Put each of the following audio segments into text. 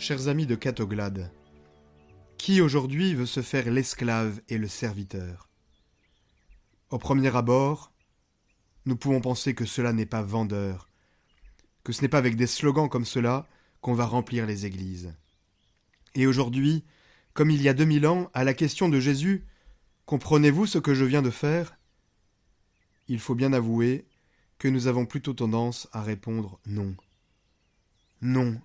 Chers amis de Catoglade, qui aujourd'hui veut se faire l'esclave et le serviteur? Au premier abord, nous pouvons penser que cela n'est pas vendeur, que ce n'est pas avec des slogans comme cela qu'on va remplir les églises. Et aujourd'hui, comme il y a deux mille ans, à la question de Jésus, comprenez-vous ce que je viens de faire? Il faut bien avouer que nous avons plutôt tendance à répondre non. Non,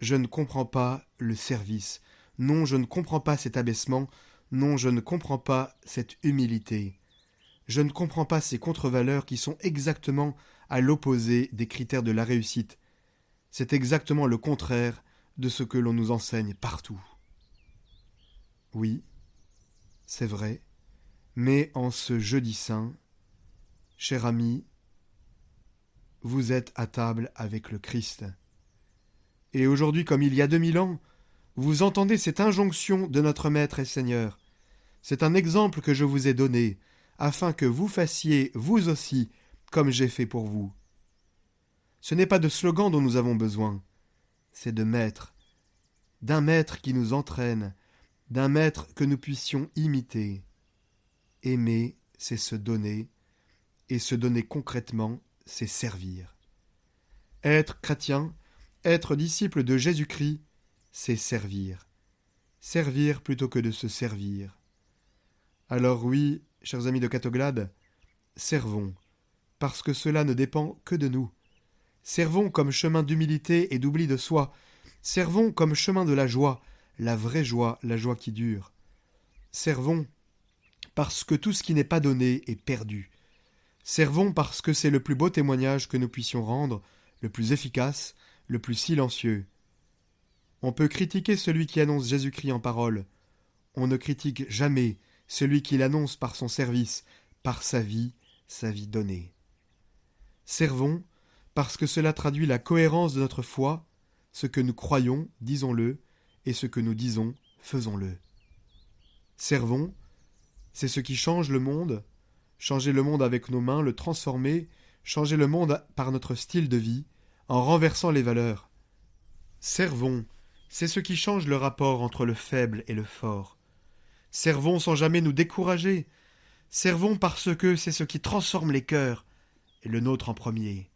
je ne comprends pas le service. Non, je ne comprends pas cet abaissement. Non, je ne comprends pas cette humilité. Je ne comprends pas ces contre-valeurs qui sont exactement à l'opposé des critères de la réussite. C'est exactement le contraire de ce que l'on nous enseigne partout. Oui, c'est vrai, mais en ce jeudi saint, cher ami, vous êtes à table avec le Christ. Et aujourd'hui, comme il y a deux mille ans, vous entendez cette injonction de notre Maître et Seigneur. C'est un exemple que je vous ai donné, afin que vous fassiez, vous aussi, comme j'ai fait pour vous. Ce n'est pas de slogan dont nous avons besoin, c'est de maître, d'un maître qui nous entraîne, d'un maître que nous puissions imiter. Aimer, c'est se donner, et se donner concrètement, c'est servir. Être chrétien, être disciple de Jésus-Christ, c'est servir. Servir plutôt que de se servir. Alors oui, chers amis de Catoglade, servons, parce que cela ne dépend que de nous. Servons comme chemin d'humilité et d'oubli de soi. Servons comme chemin de la joie, la vraie joie, la joie qui dure. Servons parce que tout ce qui n'est pas donné est perdu. Servons parce que c'est le plus beau témoignage que nous puissions rendre, le plus efficace, le plus silencieux. On peut critiquer celui qui annonce Jésus-Christ en parole. On ne critique jamais celui qui l'annonce par son service, par sa vie, sa vie donnée. Servons, parce que cela traduit la cohérence de notre foi, ce que nous croyons, disons-le, et ce que nous disons, faisons-le. Servons, c'est ce qui change le monde, changer le monde avec nos mains, le transformer, changer le monde par notre style de vie, en renversant les valeurs. Servons, c'est ce qui change le rapport entre le faible et le fort. Servons sans jamais nous décourager. Servons parce que c'est ce qui transforme les cœurs, et le nôtre en premier.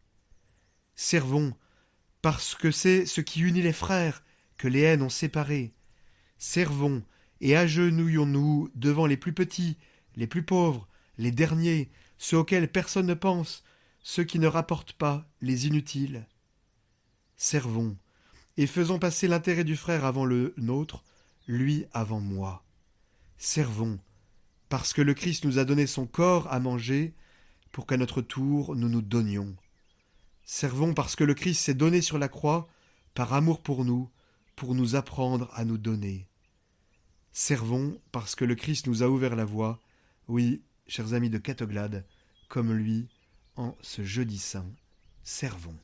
Servons parce que c'est ce qui unit les frères, que les haines ont séparés. Servons et agenouillons-nous devant les plus petits, les plus pauvres, les derniers, ceux auxquels personne ne pense, ceux qui ne rapportent pas, les inutiles servons, et faisons passer l'intérêt du frère avant le nôtre, lui avant moi. Servons, parce que le Christ nous a donné son corps à manger, pour qu'à notre tour nous nous donnions. Servons parce que le Christ s'est donné sur la croix, par amour pour nous, pour nous apprendre à nous donner. Servons parce que le Christ nous a ouvert la voie, oui, chers amis de Catoglade, comme lui, en ce jeudi saint, servons.